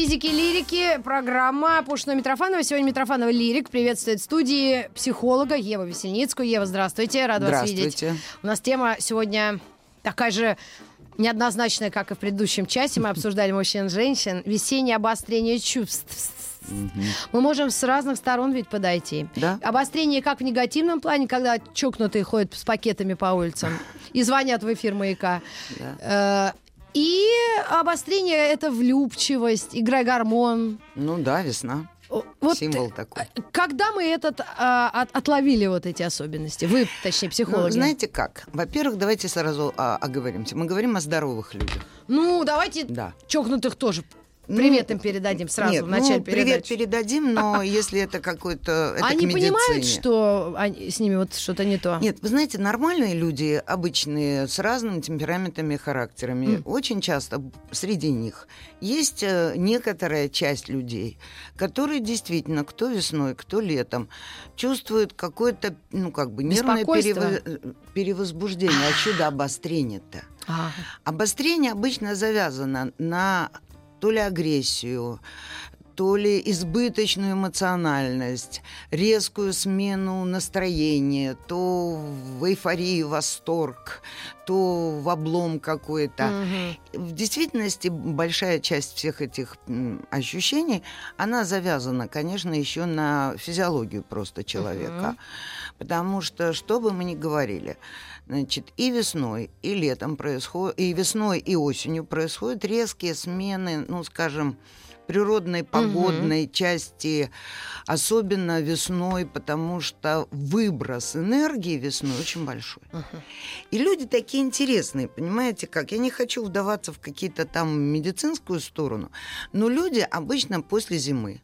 Физики лирики, программа Пушного Митрофанова. Сегодня Митрофанова лирик приветствует студии психолога Ева Весельницкую. Ева, здравствуйте, рада вас видеть. Здравствуйте. У нас тема сегодня такая же неоднозначная, как и в предыдущем часе. Мы обсуждали мужчин и женщин. Весеннее обострение чувств. Мы можем с разных сторон ведь подойти. Да. Обострение как в негативном плане, когда чокнутые ходят с пакетами по улицам и звонят в эфир маяка. Э, И обострение это влюбчивость, игра гормон. Ну да, весна. Вот Символ э, такой. Когда мы этот а, от- отловили вот эти особенности? Вы, точнее, Ну, психологи. знаете как? Во-первых, давайте сразу а, оговоримся. Мы говорим о здоровых людях. Ну, давайте Да. чокнутых тоже Ну, привет им передадим сразу Нет, в начале ну, привет передадим, но если это какой-то... это Они понимают, что они- с ними вот что-то не то? Нет, вы знаете, нормальные люди, обычные, с разными темпераментами и характерами, М. очень часто среди них есть э, некоторая часть людей, которые действительно, кто весной, кто летом, чувствуют какое-то, ну, как бы нервное перево- перевозбуждение. А что до обострения-то? А, Обострение обычно завязано на то ли агрессию, то ли избыточную эмоциональность, резкую смену настроения, то в эйфорию, восторг, то в облом какой-то. мгм. В действительности большая часть всех этих ощущений, она завязана, конечно, еще на физиологию просто человека. Мгм. Потому что, что бы мы ни говорили, значит, и весной, и летом происходит, и весной, и осенью происходят резкие смены, ну, скажем, природной, погодной части, особенно весной, потому что выброс энергии весной очень большой. Мгм. И люди такие интересные, понимаете как? Я не хочу вдаваться в какие-то там медицинскую сторону, но люди обычно после зимы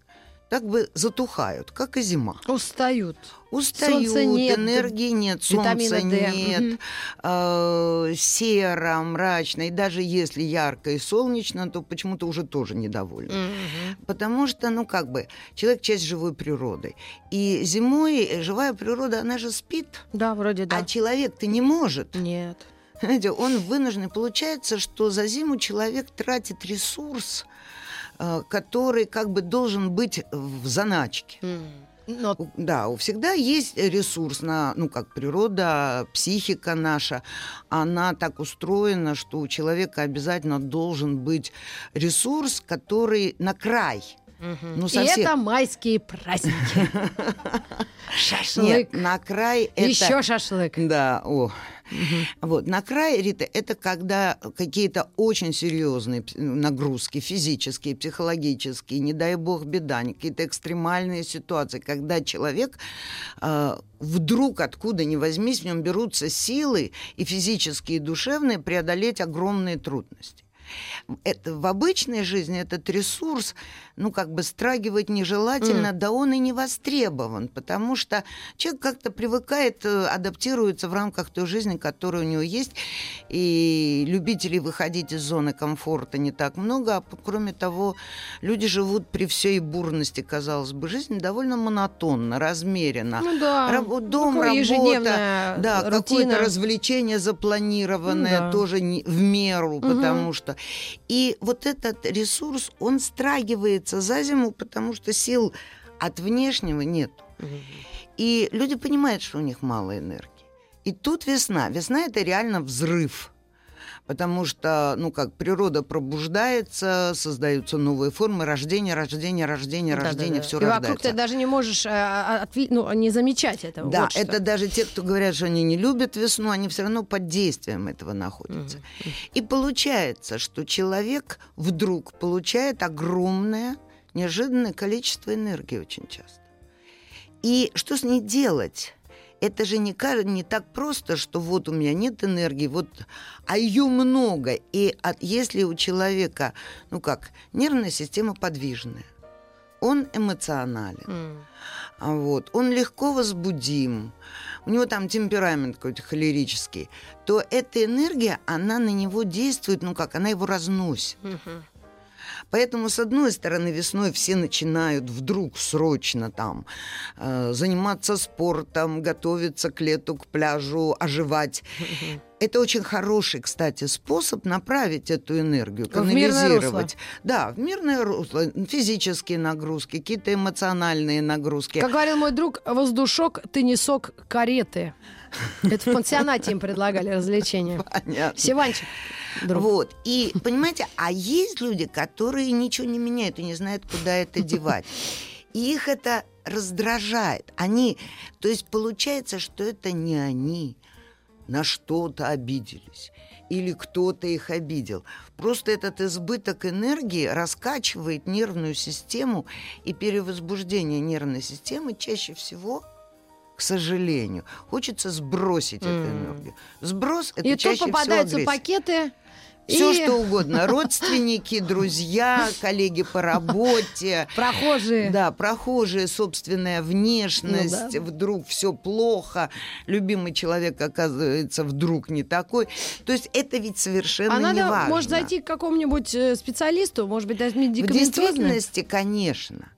так бы затухают, как и зима. Устают. Устают, Солнца нет, энергии нет, солнца D. нет, Мгм. э, серо, мрачно. И даже если ярко и солнечно, то почему-то уже тоже недовольны. Мгм. Потому что, ну, как бы, человек часть живой природы. И зимой живая природа, она же спит, Да, вроде да. а человек-то не может. Нет. Знаете, он вынужден. Получается, что за зиму человек тратит ресурс, который как бы должен быть в заначке. Но Да, у всегда есть ресурс на, ну, как природа, психика наша, она так устроена, что у человека обязательно должен быть ресурс, который на край. Мгм. Ну, И совсем. это майские праздники. Шашлык. Нет, на край это... Еще шашлык. Да, о. Вот, на край, Рита, это когда какие-то очень серьезные пс- нагрузки, физические, психологические, не дай бог беда, какие-то экстремальные ситуации, когда человек э, вдруг, откуда ни возьмись, в нем берутся силы и физические, и душевные преодолеть огромные трудности. Это, в обычной жизни этот ресурс, ну, как бы страгивать нежелательно, да он и не востребован, потому что человек как-то привыкает, э, адаптируется в рамках той жизни, которая у него есть, и любителей выходить из зоны комфорта не так много, а кроме того, люди живут при всей бурности, казалось бы, жизни довольно монотонно, размеренно. Ну да. Рабо- дом, Такое работа, да, рутина. какое-то развлечение запланированное, Ну да. тоже не- в меру, потому что... И вот этот ресурс, он страгивается за зиму, потому что сил от внешнего нет. И люди понимают, что у них мало энергии. И тут весна. Весна — это реально взрыв. Потому что, ну как, природа пробуждается, создаются новые формы, рождение, рождение, рождение, рождение, Да-да-да. все И вокруг рождается. ты даже не можешь э, а, отви- ну, не замечать этого. Да, Вот что. это даже те, кто говорят, что они не любят весну, они все равно под действием этого находятся. И получается, что человек вдруг получает огромное, неожиданное количество энергии очень часто. И что с ней делать? Это же не, не так просто, что вот у меня нет энергии, вот, а ее много. И от, если у человека, ну как, нервная система подвижная, он эмоционален. А Вот. Он легко возбудим, у него там темперамент какой-то холерический, то эта энергия, она на него действует, ну как, она его разносит. Поэтому, с одной стороны, весной все начинают вдруг срочно там э, заниматься спортом, готовиться к лету, к пляжу, оживать. Это очень хороший, кстати, способ направить эту энергию, канализировать. Да, в мирное русло. Физические нагрузки, какие-то эмоциональные нагрузки. Как говорил мой друг, воздушок, ты не сок кареты. Это в пансионате им предлагали развлечения. Понятно. Севанчик. Друг. Вот. И, понимаете, а есть люди, которые ничего не меняют и не знают, куда это девать. И их это раздражает. Они, то есть получается, что это не они на что-то обиделись или кто-то их обидел. Просто этот избыток энергии раскачивает нервную систему, и перевозбуждение нервной системы чаще всего к сожалению, хочется сбросить mm. эту энергию. Сброс это и чаще тут попадаются всего пакеты все и... что угодно. Родственники, друзья, коллеги по работе. Прохожие. Да, прохожие, собственная внешность. Ну, да. Вдруг все плохо. Любимый человек, оказывается, вдруг не такой. То есть это ведь совершенно а не надо, важно. может, зайти к какому-нибудь э, специалисту, может быть, даже В действительности, конечно.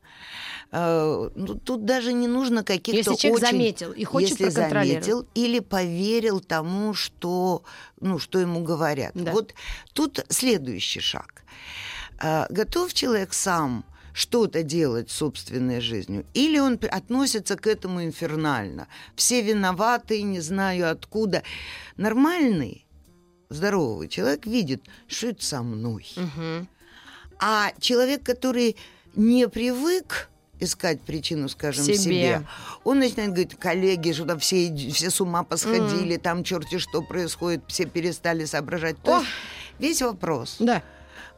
Uh, ну, тут даже не нужно каких-то Если человек очень... заметил и хочет Если заметил или поверил тому, что, ну, что ему говорят. Да. Вот тут следующий шаг. Uh, готов человек сам что-то делать с собственной жизнью, или он относится к этому инфернально. Все виноваты, не знаю откуда. Нормальный, здоровый человек видит, что это со мной. Угу. А человек, который не привык искать причину, скажем, себе. себе. Он начинает говорить, коллеги, что там все, все с ума посходили, mm. там черти что происходит, все перестали соображать. То О! есть весь вопрос. Да.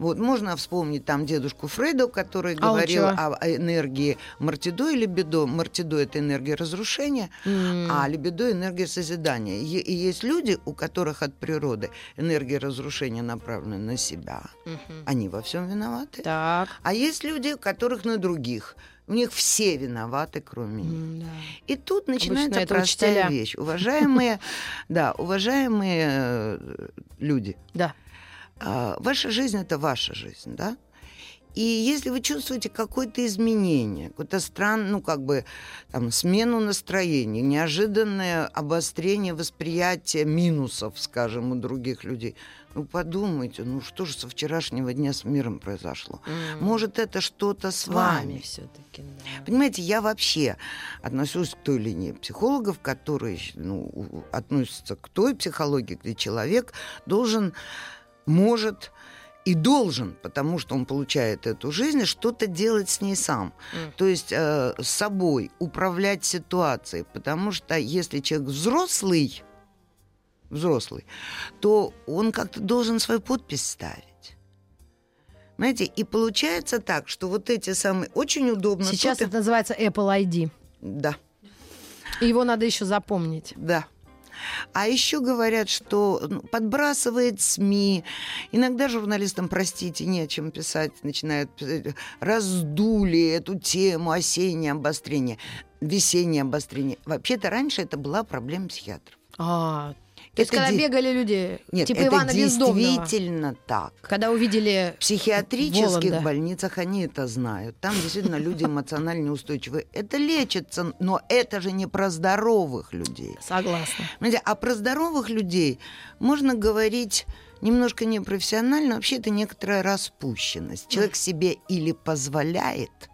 Вот, можно вспомнить там дедушку Фрейда, который А говорил о, о энергии мартидо и либидо. Мартидо – это энергия разрушения, М. а либидо – энергия созидания. И, и есть люди, у которых от природы энергия разрушения направлена на себя. Мгм. Они во всем виноваты. Так. А есть люди, у которых на других. У них все виноваты, кроме них. М, да. И тут начинается это простая учителя. вещь. Уважаемые, да, уважаемые э, люди, Да. а, ваша жизнь это ваша жизнь, да? И если вы чувствуете какое-то изменение, какое-то странное, ну, как бы, там, смену настроения, неожиданное обострение восприятия минусов, скажем, у других людей, ну, подумайте, ну, что же со вчерашнего дня с миром произошло? М. Может, это что-то с вами вами? все-таки. Да. Понимаете, я вообще отношусь к той линии психологов, которые ну, относятся к той психологии, где человек должен, может и должен, потому что он получает эту жизнь, что-то делать с ней сам. М. То есть э, с собой управлять ситуацией. Потому что если человек взрослый, взрослый, то он как-то должен свою подпись ставить. Знаете, и получается так, что вот эти самые очень удобно. Сейчас это называется Apple ID. да, И его надо еще запомнить. да. А еще говорят, что ну, подбрасывает СМИ. Иногда журналистам, простите, не о чем писать, начинают писать, раздули эту тему осеннее обострение, весеннее обострение. Вообще-то раньше это была проблема психиатров. А, то есть, когда де- бегали люди, Нет, типа это Ивана действительно так. когда увидели... В психиатрических Воланда. больницах они это знают. Там действительно люди эмоционально неустойчивые. Это лечится, но это же не про здоровых людей. Согласна. Понимаете, а про здоровых людей можно говорить немножко непрофессионально. Вообще это некоторая распущенность. Человек себе или позволяет,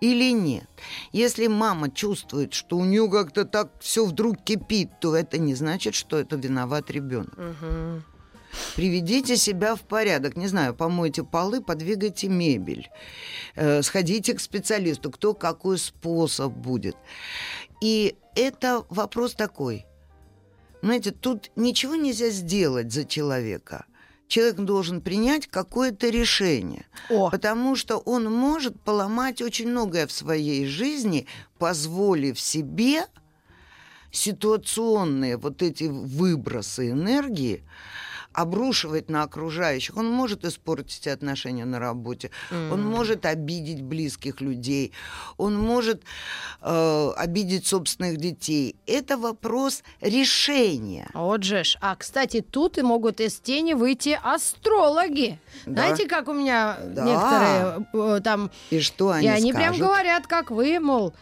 или нет. Если мама чувствует, что у нее как-то так все вдруг кипит, то это не значит, что это виноват ребенок. Мгм. Приведите себя в порядок. Не знаю, помойте полы, подвигайте мебель. Э, сходите к специалисту, кто какой способ будет. И это вопрос такой. Знаете, тут ничего нельзя сделать за человека. Человек должен принять какое-то решение. О, Потому что он может поломать очень многое в своей жизни, позволив себе ситуационные вот эти выбросы энергии обрушивать на окружающих. Он может испортить отношения на работе, mm. он может обидеть близких людей, он может э, обидеть собственных детей. Это вопрос решения. Вот же ж. А, кстати, тут и могут из тени выйти астрологи. Да. Знаете, как у меня да. некоторые э, там... И что они И они скажут? прям говорят, как вы, мол,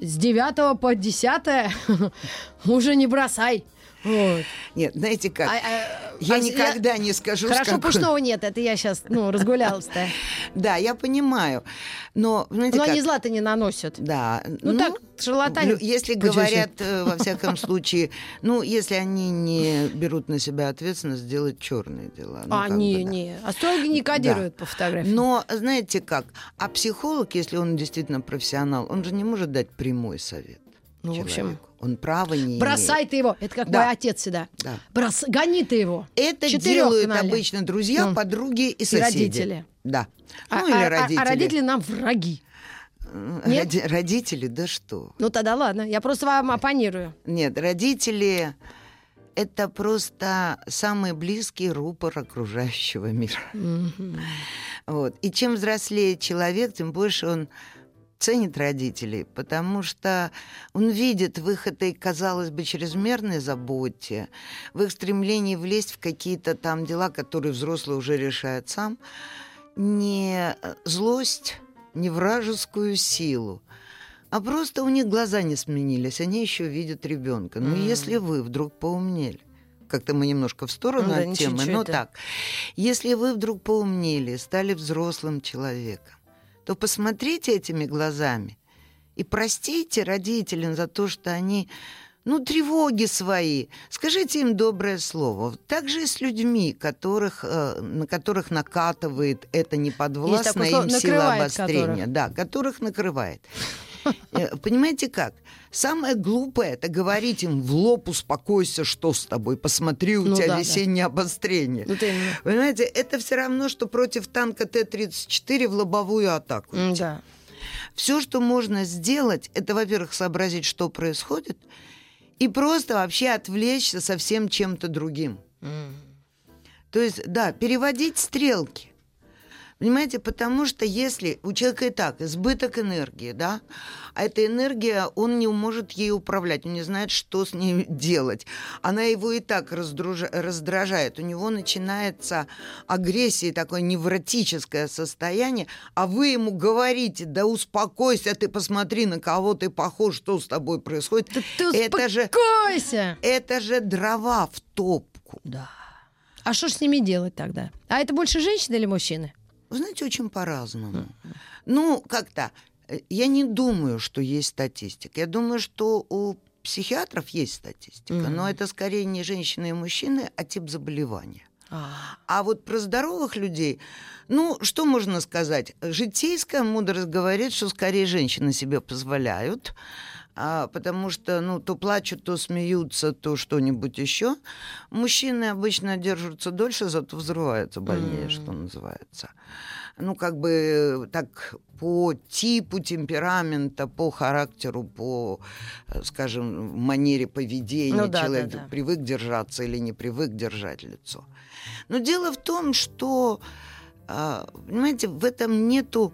с 9 по 10 уже не бросай. Вот. Нет, знаете как? А, а, я а, никогда я... не скажу. Хорошо, какой... Пушного нет, это я сейчас ну, разгулялась-то. Да, я понимаю. Но, знаете, Но как... они зла-то не наносят. Да. Ну, ну так, шарлатане. Если говорят, э, во всяком случае, ну, если они не берут на себя ответственность сделать черные дела. Ну, а, не, бы, да. не. Астрологи не кодируют да. по фотографии. Но, знаете как, а психолог, если он действительно профессионал, он же не может дать прямой совет. Ну, человеку. в общем, он права не Бросай имеет. ты его. Это как да. мой отец всегда. Да. Брос... Гони ты его. Это делают обычно друзья, ну. подруги и соседи. И родители. Да. А, ну, или а, родители. А, а родители нам враги. Нет? Роди- родители, да что? Ну тогда ладно, я просто вам оппонирую. Нет, родители это просто самый близкий рупор окружающего мира. Mm-hmm. Вот. И чем взрослее человек, тем больше он ценит родителей, потому что он видит в их этой, казалось бы, чрезмерной заботе, в их стремлении влезть в какие-то там дела, которые взрослый уже решает сам, не злость, не вражескую силу, а просто у них глаза не сменились, они еще видят ребенка. Но mm. если вы вдруг поумнели, как-то мы немножко в сторону ну, от темы, но так, если вы вдруг поумнели, стали взрослым человеком, то посмотрите этими глазами и простите родителям за то, что они ну, тревоги свои. Скажите им доброе слово. Так же и с людьми, которых, э, на которых накатывает это неподвластная им сила обострения. Которых. Да, которых накрывает. Э, понимаете как? Самое глупое это говорить им в лоб, успокойся, что с тобой, посмотри, у ну, тебя да, весеннее да. обострение. Вот Понимаете, это все равно, что против танка Т-34 в лобовую атаку. Да. Все, что можно сделать, это, во-первых, сообразить, что происходит, и просто вообще отвлечься совсем чем-то другим. Mm. То есть, да, переводить стрелки. Понимаете, потому что если у человека и так избыток энергии, да, а эта энергия, он не может ей управлять, он не знает, что с ней делать. Она его и так раздруж... раздражает. У него начинается агрессия, такое невротическое состояние, а вы ему говорите, да успокойся, ты посмотри, на кого ты похож, что с тобой происходит. Да ты это успокойся! Же, это же дрова в топку. Да. А что ж с ними делать тогда? А это больше женщины или мужчины? Вы знаете, очень по-разному. Ну, как-то, э, я не думаю, что есть статистика. Я думаю, что у психиатров есть статистика, mm-hmm. но это скорее не женщины и мужчины, а тип заболевания. А. а вот про здоровых людей, ну, что можно сказать? Житейская мудрость говорит, что скорее женщины себе позволяют, а, потому что, ну, то плачут, то смеются, то что-нибудь еще. Мужчины обычно держатся дольше, зато взрываются больнее, mm. что называется. Ну, как бы так по типу темперамента, по характеру, по, скажем, манере поведения ну, да, человек да, да. привык держаться или не привык держать лицо. Но дело в том, что, а, понимаете, в этом нету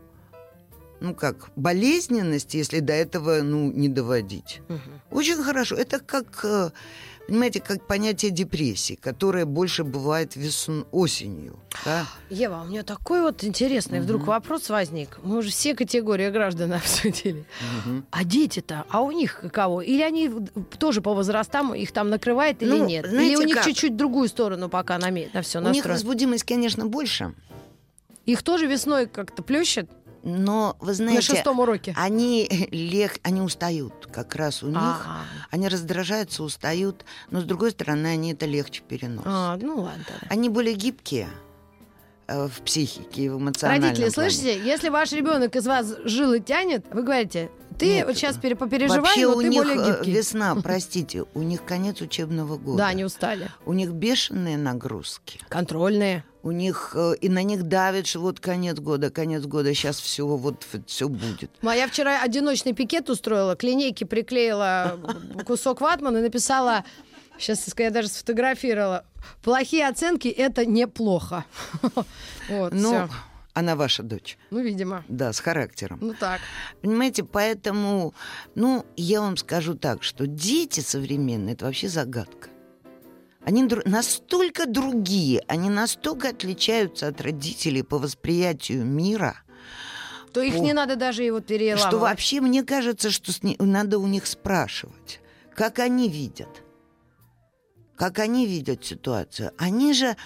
ну как, болезненность, если до этого, ну, не доводить. Угу. Очень хорошо. Это как, э, понимаете, как понятие депрессии, которое больше бывает весн осенью. Да? Ева, у меня такой вот интересный угу. вдруг вопрос возник. Мы уже все категории граждан обсудили. Угу. А дети-то, а у них каково? Или они тоже по возрастам их там накрывает или ну, нет? Или у них как? чуть-чуть другую сторону пока на, на все настроено? У них возбудимость, конечно, больше. Их тоже весной как-то плющит? Но вы знаете, на шестом уроке они лег, они устают, как раз у них, они раздражаются, устают, но с другой стороны они это легче переносят. А, ну ладно. Они более гибкие э, в психике, в эмоциональном Родители, плане. слышите, если ваш ребенок из вас жилы тянет, вы говорите, ты Нет, вот сейчас попереживай, вообще но у ты них более э, гибкий. весна, простите, у них конец учебного года. Да, они устали. У них бешеные нагрузки. Контрольные у них э, и на них давит, что вот конец года, конец года, сейчас все вот все будет. Моя вчера одиночный пикет устроила, к линейке приклеила кусок ватмана и написала Сейчас я даже сфотографировала. Плохие оценки это неплохо. Вот, Ну, всё. Она ваша дочь. ну, видимо. Да, с характером. Ну так. Понимаете, поэтому, ну, я вам скажу так, что дети современные это вообще загадка. Они дру- настолько другие, они настолько отличаются от родителей по восприятию мира, То их О. не надо даже его переламывать. что вообще мне кажется, что с надо у них спрашивать, как они видят, как они видят ситуацию. Они же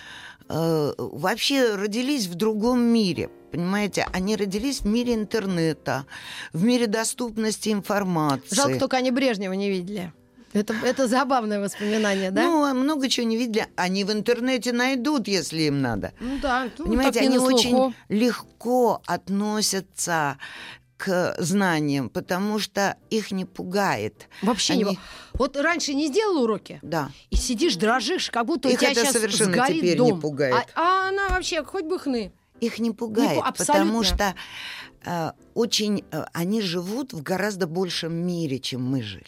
э, вообще родились в другом мире. Понимаете, они родились в мире интернета, в мире доступности информации. Жалко, только они Брежнева не видели. Это, это забавное воспоминание, да? Ну, а много чего не видели. Они в интернете найдут, если им надо. Ну да. ну, Понимаете, они очень легко относятся к знаниям, потому что их не пугает. Вообще не... Они- бо- Вот раньше не сделал уроки, Да. и сидишь, дрожишь, как будто у Их тебя это сейчас совершенно сгорит теперь не дом. пугает. А, а она вообще хоть бы хны. Их не пугает, абсолютно. потому что очень э, они живут в гораздо большем мире, чем мы жили.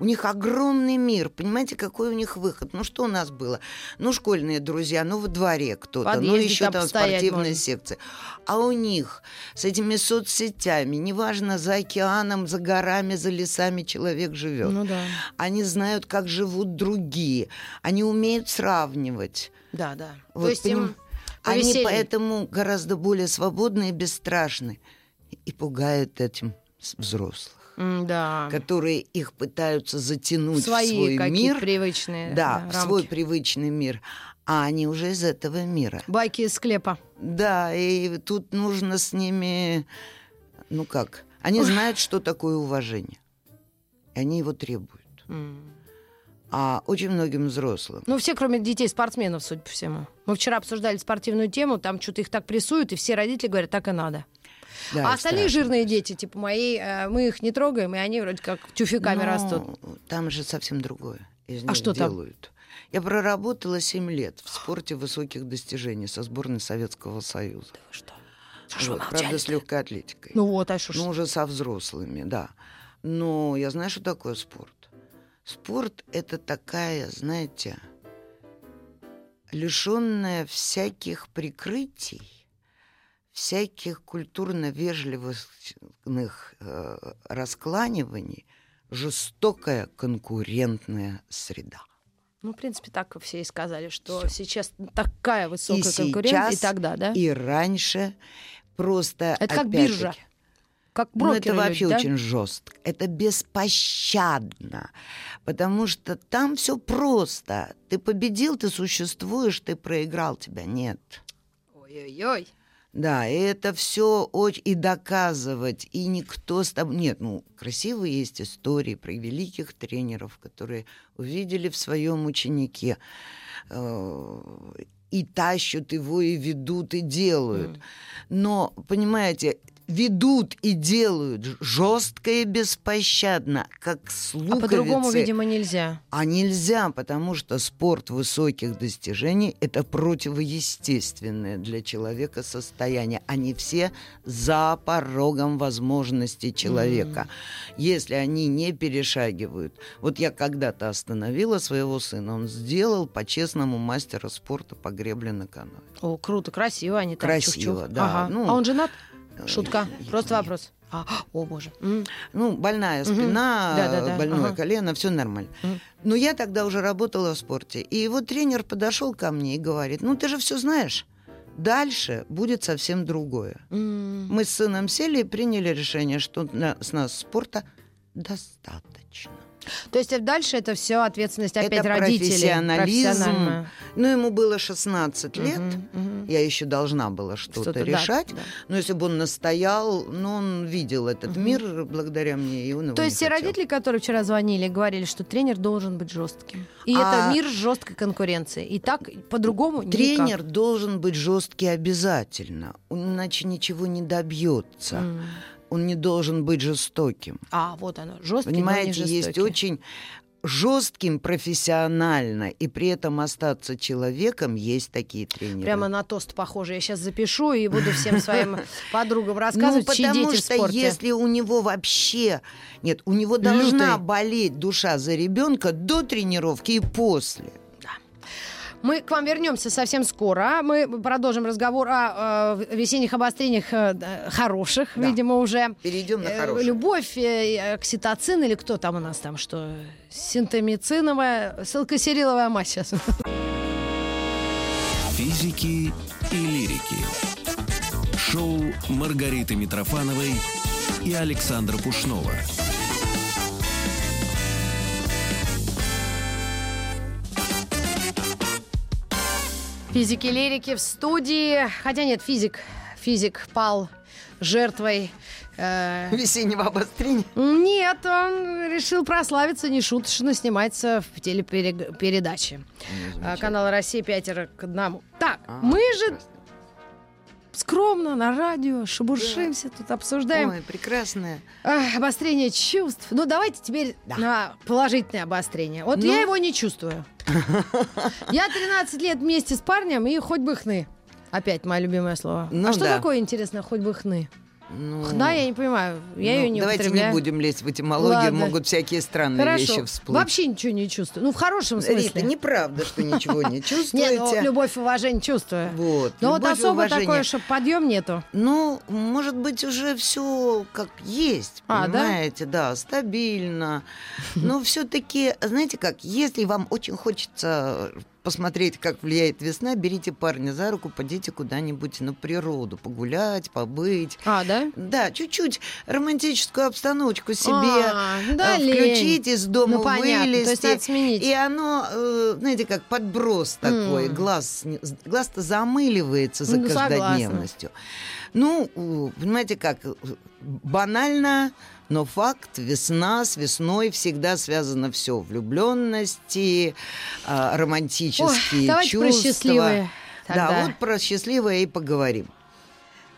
У них огромный мир, понимаете, какой у них выход? Ну что у нас было? Ну школьные друзья, ну во дворе кто-то, ну еще там спортивная можно. секция. А у них с этими соцсетями, неважно за океаном, за горами, за лесами человек живет. Ну да. Они знают, как живут другие, они умеют сравнивать. Да, да. Вот То есть им поним- Они поэтому гораздо более свободны и бесстрашны. И пугают этим взрослых, Да. которые их пытаются затянуть Свои в свой мир. привычные Да, да, в свой рамки. привычный мир. А они уже из этого мира. Байки из склепа. Да, и тут нужно с ними... Ну как? Они знают, что такое уважение. И они его требуют. М. А очень многим взрослым Ну, все, кроме детей, спортсменов, судя по всему. Мы вчера обсуждали спортивную тему, там что-то их так прессуют, и все родители говорят, так и надо. Да, а остальные страшно. жирные дети, типа мои, э, мы их не трогаем, и они вроде как тюфяками Ну, растут. Там же совсем другое. Из А что там? делают. Я проработала 7 лет в спорте высоких достижений со сборной Советского Союза. Что? Что ж вы Вот, правда, с легкой атлетикой. Ну вот, а что. Ну, уже со взрослыми, да. Но я знаю, что такое спорт. Спорт — это такая, знаете, лишенная всяких прикрытий, всяких культурно-вежливых э, раскланиваний, жестокая конкурентная среда. Ну, в принципе, так все и сказали, что сейчас такая высокая и конкуренция, и сейчас, тогда, да? и раньше просто Это как биржа. Как Ну, брокеры это вообще да? очень жестко. Это беспощадно. Потому что там все просто. Ты победил, ты существуешь, ты проиграл, тебя нет. Ой-ой-ой. Да, и это все очень... И доказывать, и никто с тобой... Нет, ну, красивые есть истории про великих тренеров, которые увидели в своем ученике э, и тащут его, и ведут, и делают. Но, понимаете, ведут и делают жестко и беспощадно, как с А по-другому, видимо, нельзя. А нельзя, потому что спорт высоких достижений – это противоестественное для человека состояние. Они все за порогом возможностей человека. Если они не перешагивают. Вот я когда-то остановила своего сына, он сделал по-честному мастера спорта по гребле на каноэ. О, круто, красиво они там. Красиво, чух-чух. да. Ага. Ну, а он женат? Э, Шутка. нет, Просто вопрос. А, о, боже. Ну, больная спина, Да-да-да, больное ага. колено, все нормально. Мгм. Но я тогда уже работала в спорте. И его тренер подошел ко мне и говорит: Ну, ты же все знаешь. Дальше будет совсем другое. М. Мы с сыном сели и приняли решение, что на- с нас спорта достаточно. То есть дальше это все ответственность опять Это родителей. профессионализм. Ну, ему было 16 лет. Мгм, мгм. Я еще должна была что-то, да, решать. да. Но если бы он настоял, ну, он видел этот Мгм. мир благодаря мне, и он его То есть все хотел. родители, которые вчера звонили, говорили, что тренер должен быть жестким. И А- это мир жесткой конкуренции. И так по-другому никак. Тренер должен быть жесткий обязательно, иначе ничего не добьется. М. Он не должен быть жестоким. А, вот оно, жесткий, Понимаете, не есть жестокий. очень жестким профессионально и при этом остаться человеком, есть такие тренеры. Прямо на тост похоже. Я сейчас запишу и буду всем своим подругам рассказывать, ну, дети что если у него вообще... Нет, у него должна болеть душа за ребенка до тренировки и после. Мы к вам вернемся совсем скоро. Мы продолжим разговор о э, весенних обострениях э, хороших, да. видимо, уже. Перейдем на хороших. Любовь, э, окситоцин или кто там у нас там, что? Синтомициновая, силкосериловая мазь сейчас. Физики и лирики. Шоу Маргариты Митрофановой и Александра Пушнова. Физики-лирики в студии. Хотя нет, физик. Физик пал жертвой э... весеннего обострения? Нет, он решил прославиться нешуточно, снимается в телепередаче. Ну, Канал Россия пятеро к одному. Так, а, мы же скромно на радио, шебуршимся, да. тут обсуждаем. Ой, прекрасное. Обострение чувств. Ну, давайте теперь да. на положительное обострение. Вот ну... я его не чувствую. Я 13 лет вместе с парнем и хоть бы хны. Опять мое любимое слово. Ну, а что да. такое интересно, хоть бы хны? Ну, Хна, я не понимаю. Я ну, ее не Давайте не будем лезть в этимологию, Ладно. могут всякие странные Хорошо. вещи всплыть. Вообще ничего не чувствую. Ну, в хорошем смысле. Рита, неправда, что ничего не чувствуете. Нет, ну, любовь и уважение чувствую. Вот. Но вот особо такое, что подъем нету. Ну, может быть, уже все как есть, а, понимаете, да, стабильно. Но все-таки, знаете как, если вам очень хочется посмотреть, как влияет весна, берите парня за руку, пойдите куда-нибудь на природу, погулять, побыть. А, да? Да, чуть-чуть романтическую обстановочку себе а, да, включить, из дома ну, вылезти. То есть надо. И оно, э, знаете, как подброс такой, mm. глаз, глаз-то замыливается за ну, каждодневностью. Согласна. Ну, понимаете как, банально но факт, весна, с весной всегда связано все. Влюбленности, а, романтические Ой, чувства. про счастливые. Тогда. Да, вот про счастливое и поговорим.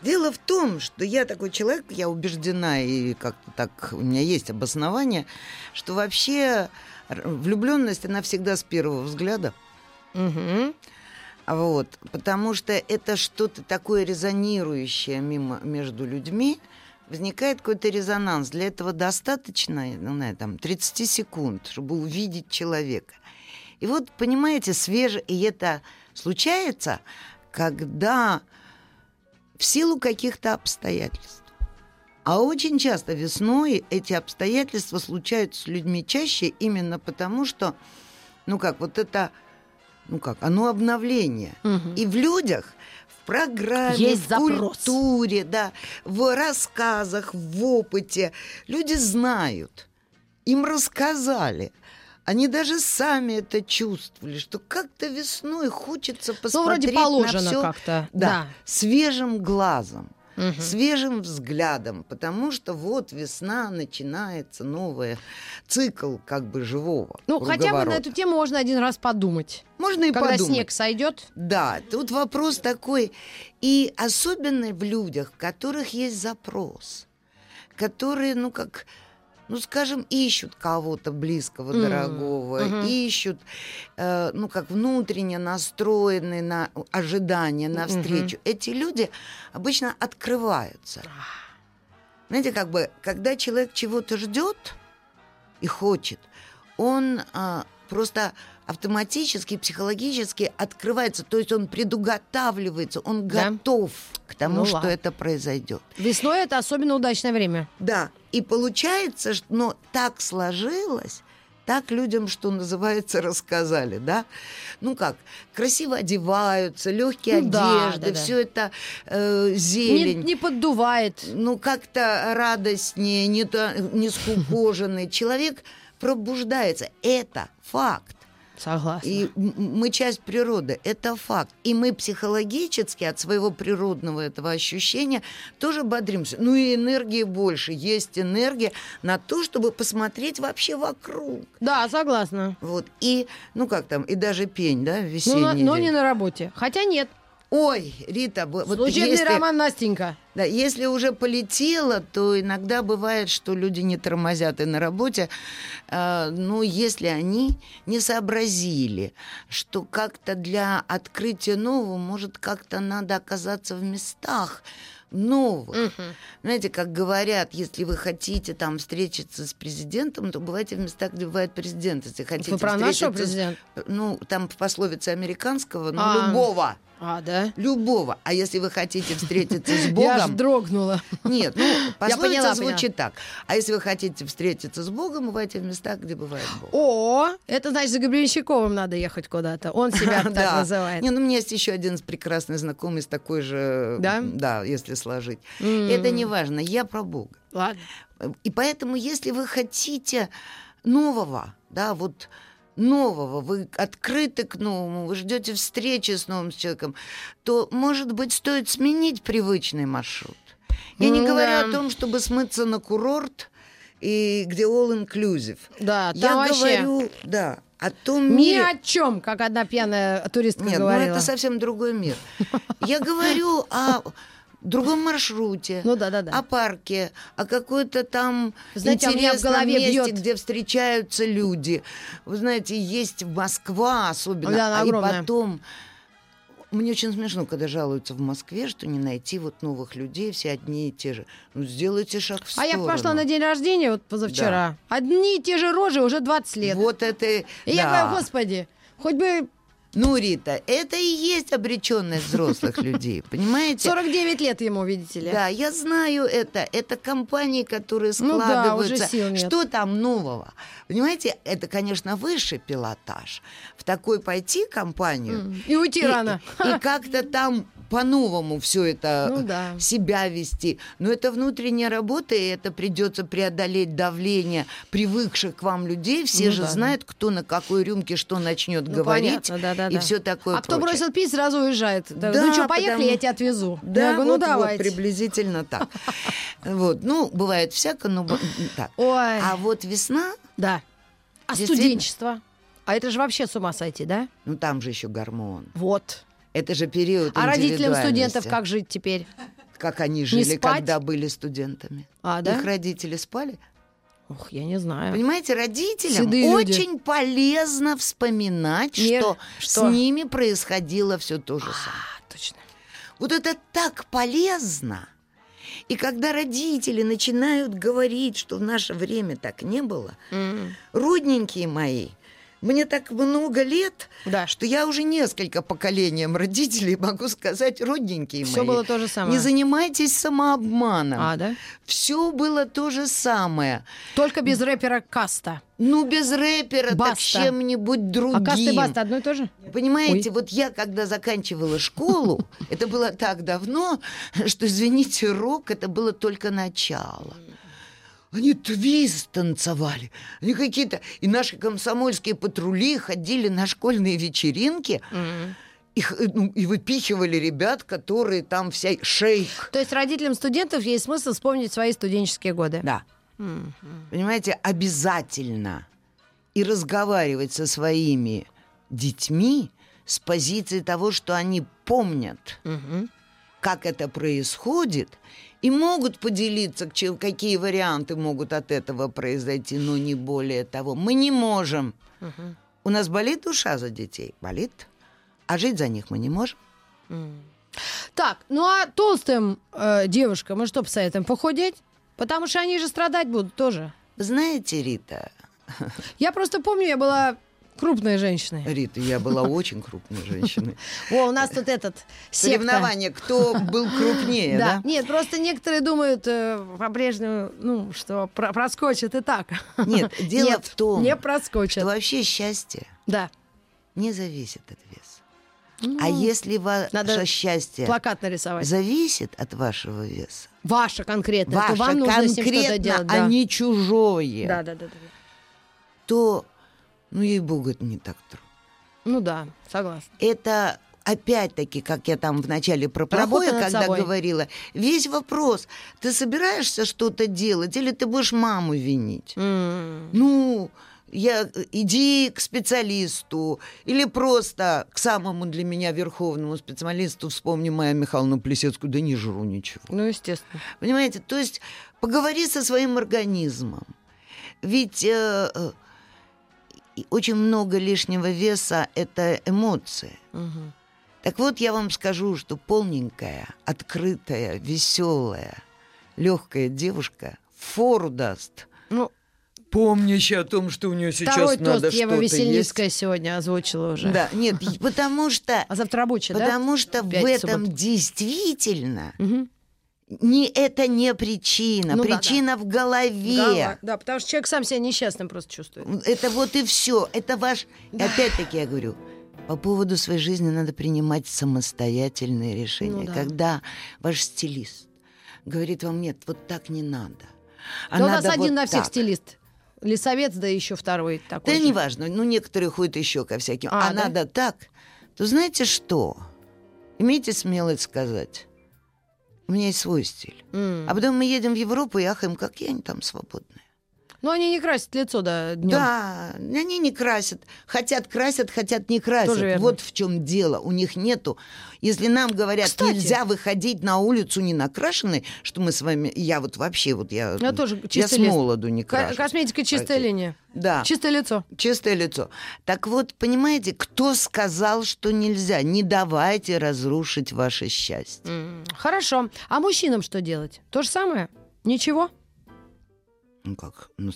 Дело в том, что я такой человек, я убеждена, и как-то так у меня есть обоснование, что вообще влюбленность, она всегда с первого взгляда. Угу. Вот, потому что это что-то такое резонирующее мимо, между людьми, возникает какой-то резонанс. Для этого достаточно, ну, на там, 30 секунд, чтобы увидеть человека. И вот, понимаете, свеже, и это случается, когда в силу каких-то обстоятельств. А очень часто весной эти обстоятельства случаются с людьми чаще именно потому, что, ну как, вот это, ну как, оно обновление. Угу. И в людях программе, Есть в запрос. культуре, да, в рассказах, в опыте. Люди знают, им рассказали. Они даже сами это чувствовали, что как-то весной хочется посмотреть ну, вроде положено на все как-то. Да, да. свежим глазом угу. свежим взглядом, потому что вот весна начинается новый цикл как бы живого. Ну, хотя бы на эту тему можно один раз подумать. Можно и Когда подумать. снег сойдет. Да, тут вопрос такой. И особенно в людях, у которых есть запрос, которые, ну, как ну, скажем, ищут кого-то близкого, дорогого, mm-hmm. ищут, э, ну, как внутренне настроенные на ожидание, на встречу. Mm-hmm. Эти люди обычно открываются. Знаете, как бы, когда человек чего-то ждет и хочет, он э, просто автоматически, психологически открывается, то есть он предуготавливается, он да? готов к тому, ну, что ладно. это произойдет. Весной это особенно удачное время. Да, и получается, что но так сложилось, так людям, что называется, рассказали, да? Ну как, красиво одеваются, легкие ну, одежды, да, да, все да. это э, зелень. Не, не поддувает. Ну как-то радостнее, не, не скукоженный. Человек пробуждается. Это факт. Согласна. И мы часть природы, это факт. И мы психологически от своего природного этого ощущения тоже бодримся. Ну и энергии больше. Есть энергия на то, чтобы посмотреть вообще вокруг. Да, согласна. Вот. И, ну как там, и даже пень, да, весенний. Ну, но, но не на работе. Хотя нет, Ой, Рита, вот Служебный если, роман Настенька. да, если уже полетело, то иногда бывает, что люди не тормозят и на работе. Э, ну, если они не сообразили, что как-то для открытия нового, может, как-то надо оказаться в местах новых. Знаете, как говорят, если вы хотите там встретиться с президентом, то бывайте в местах, где бывает президент. Если хотите Вы про нашего президента? ну, там в пословице американского, ну, А. любого. А, да? Любого. А если вы хотите встретиться с Я Богом... дрогнула. Нет, ну, пословица звучит так. А если вы хотите встретиться с Богом, бывайте в местах, где бывает Бог. О, это значит, за Гребенщиковым надо ехать куда-то. Он себя так называет. Не, ну, у меня есть еще один прекрасный знакомый с такой же... Да? Да, если сложить. Это не важно. Я про Бога. Ладно. И поэтому, если вы хотите нового, да, вот нового, вы открыты к новому, вы ждете встречи с новым человеком, то, может быть, стоит сменить привычный маршрут. Я не Ну говорю о том, чтобы смыться на курорт, и где all inclusive. Да, там Я вообще говорю, да, о том ни мире... о чем, как одна пьяная туристка Нет, ну говорила. это совсем другой мир. Я говорю о другом маршруте, Ну да, да, да. о парке, о какой-то там Знаете, а у меня в интересном месте, бьет- где встречаются люди. Вы знаете, есть Москва особенно, Да, а и огромная. потом... Мне очень смешно, когда жалуются в Москве, что не найти вот новых людей, все одни и те же. Ну, сделайте шаг в А сторону. я пошла на день рождения вот позавчера. Одни и те же рожи уже 20 лет. Вот это... И я да. говорю, господи, хоть бы Ну, Рита, это и есть обреченность взрослых людей, понимаете? 49 лет ему, видите ли. Да, я знаю это. Это компании, которые Ну да, складываются. сил нет. Что там нового? Понимаете, это, конечно, высший пилотаж. В такой пойти компанию М, И уйти и, рано. и как-то там по-новому все это Ну да. себя вести. Но это внутренняя работа, и это придется преодолеть давление привыкших к вам людей. Все Ну же да. знают, кто на какой рюмке что начнет Ну, говорить понятно, да-да-да. и все такое. А кто прочее. бросил пить, сразу уезжает. Да, Да, ну что, поехали, потому- я тебя отвезу. Да, я говорю, ну вот, вот, давайте. приблизительно так. Вот, ну, бывает всяко, но так. Ой, А вот весна, да. А студенчество? А это же вообще с ума сойти, да? ну там же еще гормон. Вот. Это же период А родителям студентов как жить теперь? Как они жили, когда были студентами. А, да? Их родители спали. Ох, я не знаю. Понимаете, родителям Седые люди. очень полезно вспоминать, Не- что, что? с ними происходило все то же самое. А, точно. Вот это так полезно. И когда родители начинают говорить, что в наше время так не было, М. родненькие мои, мне так много лет, Да. что я уже несколько поколениям родителей могу сказать, родненькие Все мои. было то же самое. Не занимайтесь самообманом. А, да? Все было то же самое. Только без рэпера Каста. Ну, без рэпера, так Баста. чем-нибудь другим. А Каста и Баста одно и то же? Понимаете, вот я, когда заканчивала школу, это было так давно, что, извините, рок это было только начало. Они твист танцевали, они какие-то... И наши комсомольские патрули ходили на школьные вечеринки их, э, ну, и выпихивали ребят, которые там вся... Шейк. То есть родителям студентов есть смысл вспомнить свои студенческие годы. Да. М. Понимаете, обязательно и разговаривать со своими детьми с позиции того, что они помнят, Мгм. как это происходит, и могут поделиться, какие варианты могут от этого произойти, но не более того. Мы не можем. Мгм. У нас болит душа за детей? Болит. А жить за них мы не можем. Так, ну а толстым э, девушкам мы что посоветуем? Похудеть? Потому что они же страдать будут тоже. Знаете, Рита, Я просто помню, я была крупной женщиной. Рита, я была очень крупной женщиной. О, у нас тут этот. Соревнование, кто был крупнее, да? Нет, просто некоторые думают э, по-прежнему, ну, что про- проскочит и так. Нет, дело в том, не проскочит. что вообще счастье Да. не зависит от веса. Ну, А если ваше надо счастье Плакат нарисовать. зависит от вашего веса, Ваше конкретно. ваше то вам нужно с ним что-то конкретно, делать. а да. не чужое, Да, да, да, да. то, ну, ей-богу, это не так трудно. Ну да, согласна. Это опять-таки, как я там в начале про над когда собой. говорила, весь вопрос, ты собираешься что-то делать или ты будешь маму винить? М. Ну, я, иди к специалисту или просто к самому для меня верховному специалисту, вспомни Майя Михайловну Плесецкую, да не жру ничего. Ну, естественно. Понимаете, то есть поговори со своим организмом. Ведь э, очень много лишнего веса – это эмоции. Угу. Так вот, я вам скажу, что полненькая, открытая, веселая, легкая девушка фору даст. Ну, помнящая о том, что у нее сейчас Второй надо тост Ева Весельницкая есть. сегодня озвучила уже. Да, нет, потому что, А завтра рабочая, да? потому что в этом действительно. Не это не причина, Ну да, причина в голове. Голова. Да, потому что человек сам себя несчастным просто чувствует. Это вот и все. Это ваш. И Опять-таки я говорю. По поводу своей жизни надо принимать самостоятельные решения. Ну да. Когда ваш стилист говорит вам, нет, вот так не надо. А Да у нас надо один вот на всех так». стилист. Лесовец, да еще второй такой Да же. неважно, ну некоторые ходят еще ко всяким. А, А, да? надо так. То знаете что? Имейте смелость сказать. У меня есть свой стиль. М. А потом мы едем в Европу и ахаем, какие они там свободные. Но они не красят лицо, да, днем. Да, они не красят. Хотят красят, хотят не красят. Вот в чем дело. У них нету. Если нам говорят, Кстати. нельзя выходить на улицу не накрашенной, что мы с вами... Я вот вообще, вот я... Я тоже Я с молоду не крашу. Косметика чистая Окей. линия. Да. Чистое лицо. Чистое лицо. Так вот, понимаете, кто сказал, что нельзя? Не давайте разрушить ваше счастье. Хорошо. А мужчинам что делать? То же самое? Ничего? Ну как? Ну,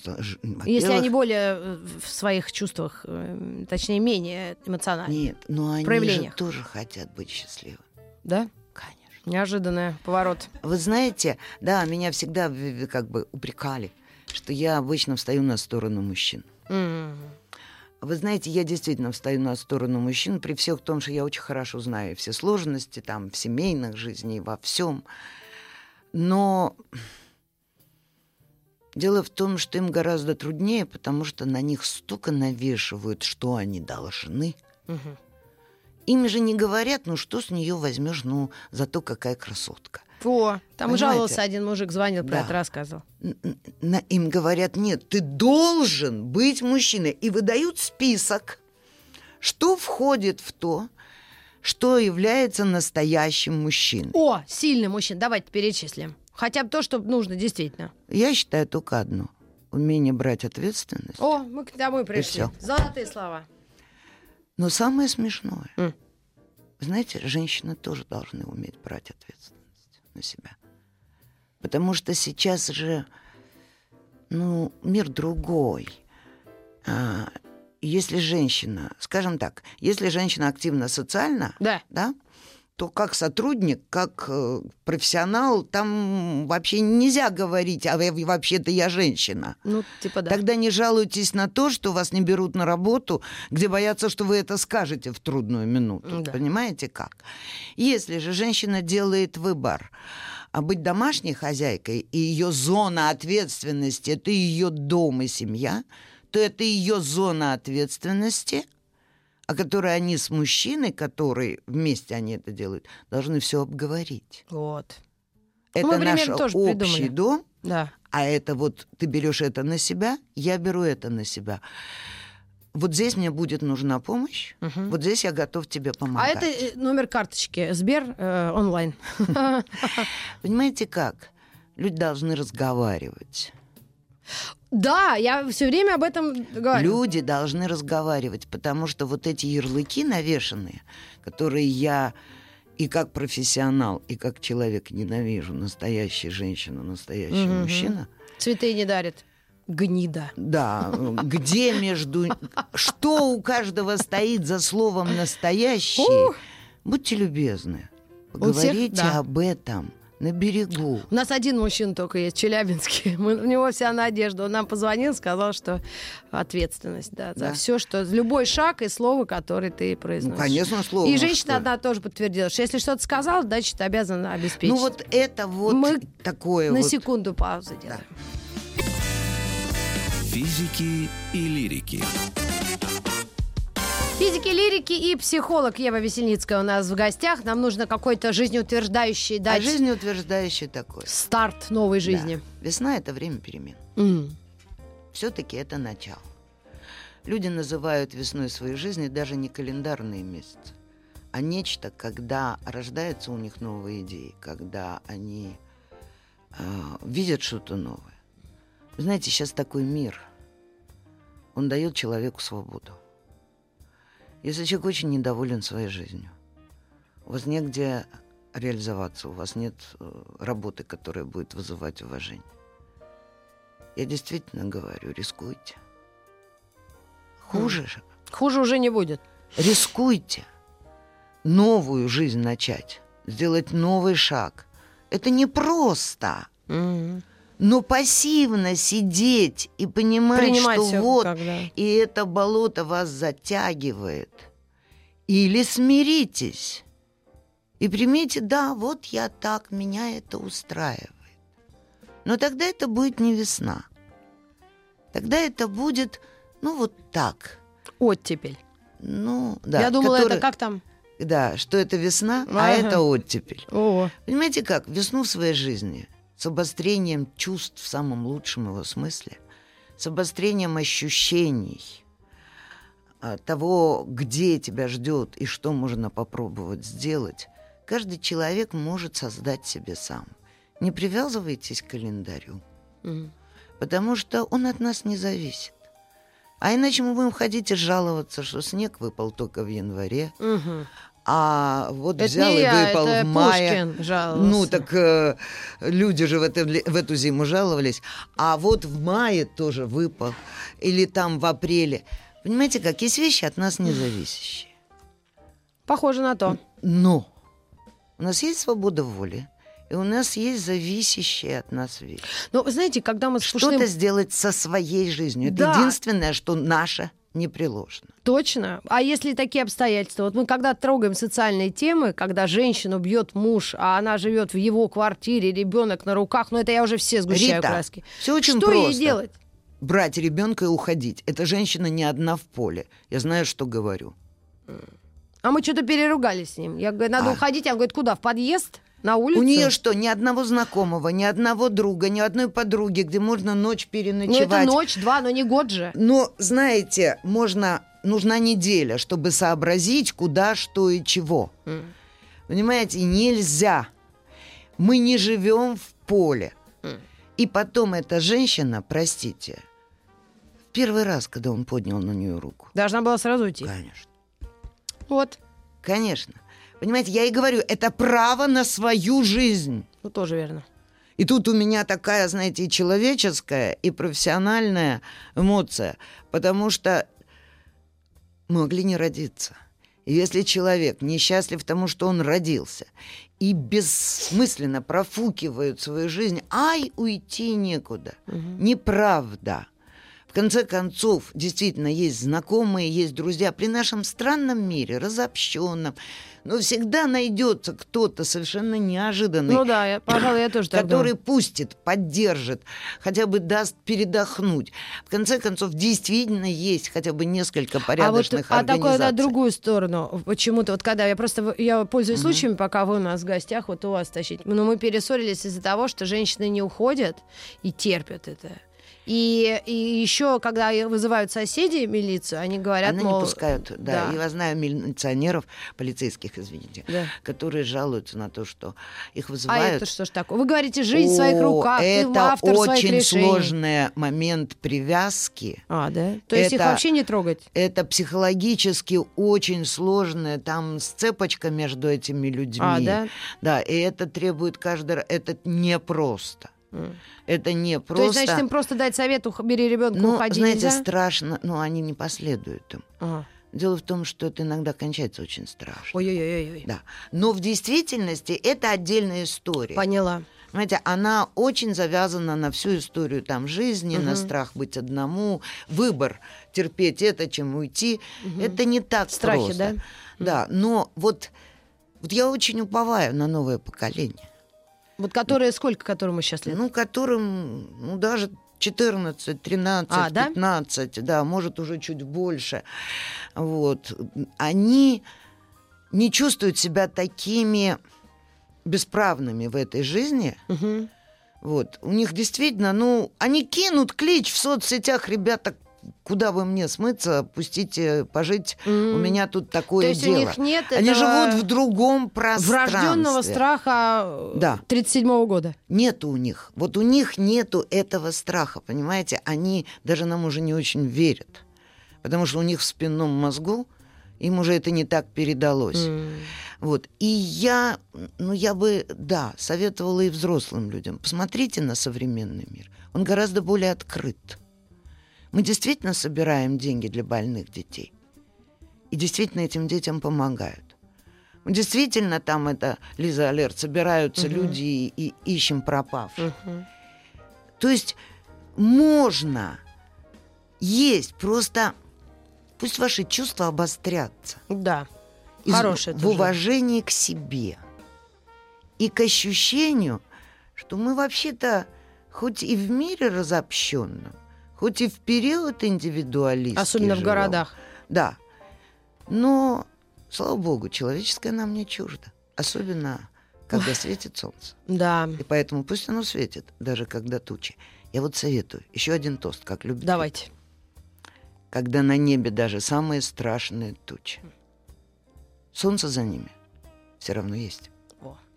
Если они более э, в своих чувствах, э, точнее, менее эмоциональны. Нет, но они же тоже хотят быть счастливы. Да? Конечно. Неожиданный поворот. Вы знаете, да, меня всегда как бы упрекали, что я обычно встаю на сторону мужчин. М. Вы знаете, я действительно встаю на сторону мужчин, при всех том, что я очень хорошо знаю все сложности там в семейных жизни во всем. Но дело в том, что им гораздо труднее, потому что на них столько навешивают, что они должны. Мгм. Им же не говорят, ну что с нее возьмешь, ну зато какая красотка. О, там Понимаете? жаловался один мужик, звонил, про Да. это рассказывал. На- им говорят, нет, ты должен быть мужчиной. И выдают список, что входит в то, что является настоящим мужчиной. О, сильный мужчина. Давайте перечислим. Хотя бы то, что нужно действительно. Я считаю только одно. Умение брать ответственность. О, мы к домой пришли. Золотые слова. Но самое смешное, М. знаете, женщины тоже должны уметь брать ответственность на себя. Потому что сейчас же, ну, мир другой. А, если женщина, скажем так, если женщина активна социально, Да. да, то как сотрудник, как э, профессионал, там вообще нельзя говорить, а вообще-то я женщина. Ну, типа да. Тогда не жалуйтесь на то, что вас не берут на работу, где боятся, что вы это скажете в трудную минуту. Да. Понимаете как? Если же женщина делает выбор, а быть домашней хозяйкой и ее зона ответственности это ее дом и семья, то это ее зона ответственности, о которой они с мужчиной, который вместе они это делают, должны все обговорить. Вот. Это мы наш тоже общий придумали. дом, Да. а это вот ты берешь это на себя, я беру это на себя. Вот здесь мне будет нужна помощь, Мгм. вот здесь я готов тебе А помогать. это э, номер карточки Сбер э, онлайн. Понимаете как? Люди должны разговаривать. Да, я все время об этом говорю. Люди должны разговаривать, потому что вот эти ярлыки навешанные, которые я и как профессионал, и как человек ненавижу, настоящая женщина, настоящий Мгм. мужчина, Цветы не дарит. Гнида. Да, где между... Что у каждого стоит за словом «настоящий»? Будьте любезны, поговорите об этом на берегу. У нас один мужчина только есть, Челябинский. Мы, у него вся надежда. Он нам позвонил, сказал, что ответственность да, за Да. все, что любой шаг и слово, которое ты Ну, произносишь. конечно, слово. И ну, женщина что? одна тоже подтвердила, что если что-то сказал, значит, обязана обеспечить. Ну вот это вот Мы такое На вот. секунду паузы делаем. Физики и лирики. Физики, лирики и психолог Ева Весельницкая у нас в гостях. Нам нужно какой-то жизнеутверждающий А дать жизнеутверждающее такое. старт новой жизни. Да. Весна — это время перемен. М. Все-таки это начало. Люди называют весной своей жизни даже не календарные месяцы, а нечто, когда рождаются у них новые идеи, когда они э, видят что-то новое. Вы знаете, сейчас такой мир, он дает человеку свободу. Если человек очень недоволен своей жизнью, у вас негде реализоваться, у вас нет э, работы, которая будет вызывать уважение. Я действительно говорю, рискуйте. Хуже же. Хуже уже не будет. Рискуйте. Новую жизнь начать. Сделать новый шаг. Это не просто. Но пассивно сидеть и понимать, Принимать что вот когда. и это болото вас затягивает. Или смиритесь и примите, да, вот я так, меня это устраивает. Но тогда это будет не весна. Тогда это будет, ну, вот так. Оттепель. Ну, да. Я думала, который- это как там? Да, что это весна, а Ага. это оттепель. О, Понимаете как? Весну в своей жизни с обострением чувств в самом лучшем его смысле, с обострением ощущений а, того, где тебя ждет и что можно попробовать сделать, каждый человек может создать себе сам. Не привязывайтесь к календарю, Мгм. потому что он от нас не зависит. А иначе мы будем ходить и жаловаться, что снег выпал только в январе, Мгм. А вот Это взял и я, выпал это в мае. Пушкин жаловался. Ну, так э, люди же в, это, в эту зиму жаловались. А вот в мае тоже выпал. Или там в апреле. Понимаете, как есть вещи от нас не зависящие. Похоже на то. Но у нас есть свобода воли. И у нас есть зависящие от нас вещи. Ну, вы знаете, когда мы с Что-то Пушным... сделать со своей жизнью. Это Да. единственное, что наше непреложно. Точно. А если такие обстоятельства? Вот мы когда трогаем социальные темы, когда женщину бьет муж, а она живет в его квартире, ребенок на руках, ну это я уже все сгущаю Рита, краски. все очень Что просто. ей делать? Брать ребенка и уходить. Эта женщина не одна в поле. Я знаю, что говорю. А мы что-то переругались с ним. Я говорю, надо А. уходить. Он говорит, куда? В подъезд? На улицу? У нее что, ни одного знакомого, ни одного друга, ни одной подруги, где можно ночь Ну переночевать. это ночь, два, но не год же. Но, знаете, можно, нужна неделя, чтобы сообразить, куда, что и чего. М. Понимаете, нельзя. Мы не живем в поле. М. И потом эта женщина, простите, в первый раз, когда он поднял на нее руку. Должна была сразу уйти. Конечно. Вот. Конечно. Понимаете, я и говорю, это право на свою жизнь. Ну, тоже верно. И тут у меня такая, знаете, и человеческая, и профессиональная эмоция, потому что могли не родиться. И если человек несчастлив тому, что он родился, и бессмысленно профукивает свою жизнь, ай, уйти некуда. Неправда. В конце концов, действительно, есть знакомые, есть друзья. При нашем странном мире, разобщенном, но всегда найдется кто-то совершенно неожиданный, Ну да, я, пожалуй, я тоже так который думаю. пустит, поддержит, хотя бы даст передохнуть. В конце концов, действительно есть хотя бы несколько А вот порядочных а такое, организаций. другую сторону. Почему-то вот когда я просто я пользуюсь случаями, пока вы у нас в гостях, вот у вас тащить. Но мы перессорились из-за того, что женщины не уходят и терпят это. И, и еще, когда вызывают соседей милицию, они говорят, Они мол, не пускают, да. да. Я знаю милиционеров, полицейских, извините, Да. которые жалуются на то, что их А вызывают. это что ж такое? Вы говорите, жизнь в своих О, руках, ты Это автор своих очень сложный момент привязки. А, да? То есть их Это- вообще не трогать? Это психологически очень сложная там сцепочка между этими людьми. А, да? Да, и это требует каждый раз. Это непросто. Это не То есть, просто. значит, им просто дать совет, бери ребенка, ну, уходи знаете, нельзя? страшно, но они не последуют им. Ага. Дело в том, что это иногда кончается очень страшно. Ой-ой-ой. Да. Но в действительности это отдельная история. Поняла. Понимаете, она очень завязана на всю историю там жизни, на страх быть одному, выбор терпеть это, чем уйти. Это не так Страхи, просто. да? Да, но вот, вот я очень уповаю на новое поколение, Вот которые, сколько которому сейчас лет? ну, которым, ну, даже 14, 13, А, да? 15, да, может, уже чуть больше. Вот. Они не чувствуют себя такими бесправными в этой жизни, Мгм. Вот. У них действительно, ну, они кинут клич в соцсетях, ребята, куда бы мне смыться, пустите пожить, у меня тут такое То есть дело. у них нет Они живут в другом пространстве. врожденного страха Да. 37 года. Нету у них. Вот у них нету этого страха, понимаете? Они даже нам уже не очень верят. Потому что у них в спинном мозгу им уже это не так передалось. Вот. И я, ну, я бы, да, советовала и взрослым людям. Посмотрите на современный мир. Он гораздо более открыт. Мы действительно собираем деньги для больных детей. И действительно этим детям помогают. Действительно, там это, Лиза Алерт, собираются люди и, и ищем пропавших. То есть можно есть, просто пусть ваши чувства обострятся. Да. Из- Хорошее в уважении к себе и к ощущению, что мы вообще-то хоть и в мире разобщенном, хоть и в период индивидуалистский Особенно в живем, городах. Да, но, слава богу, человеческое нам не чуждо, особенно когда светит солнце. Да. И поэтому пусть оно светит, даже когда тучи. Я вот советую, еще один тост, как любит. Давайте. Когда на небе даже самые страшные тучи. Солнце за ними все равно есть.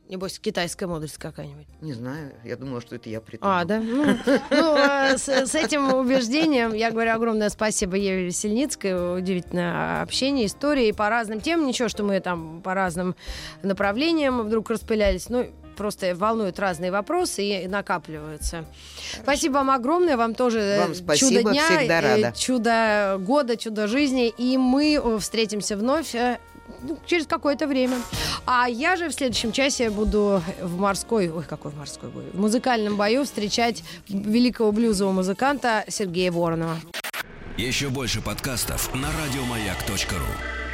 Небось, китайская мудрость какая-нибудь. Не знаю, я думала, что это я придумала. А, да? Ну, ну, э, с, с этим убеждением я говорю огромное спасибо Еве Весельницкой. Удивительное общение, истории по разным темам. Ничего, что мы там по разным направлениям вдруг распылялись. Ну, просто волнуют разные вопросы и накапливаются. Спасибо вам огромное. Вам тоже Вам э, спасибо, чудо дня, всегда рада. чудо года, чудо жизни. И мы э, встретимся вновь ну, через какое-то время. А я же в следующем часе буду в морской, ой, какой в морской бой, в музыкальном бою встречать великого блюзового музыканта Сергея Воронова. Еще больше подкастов на радиомаяк.ру.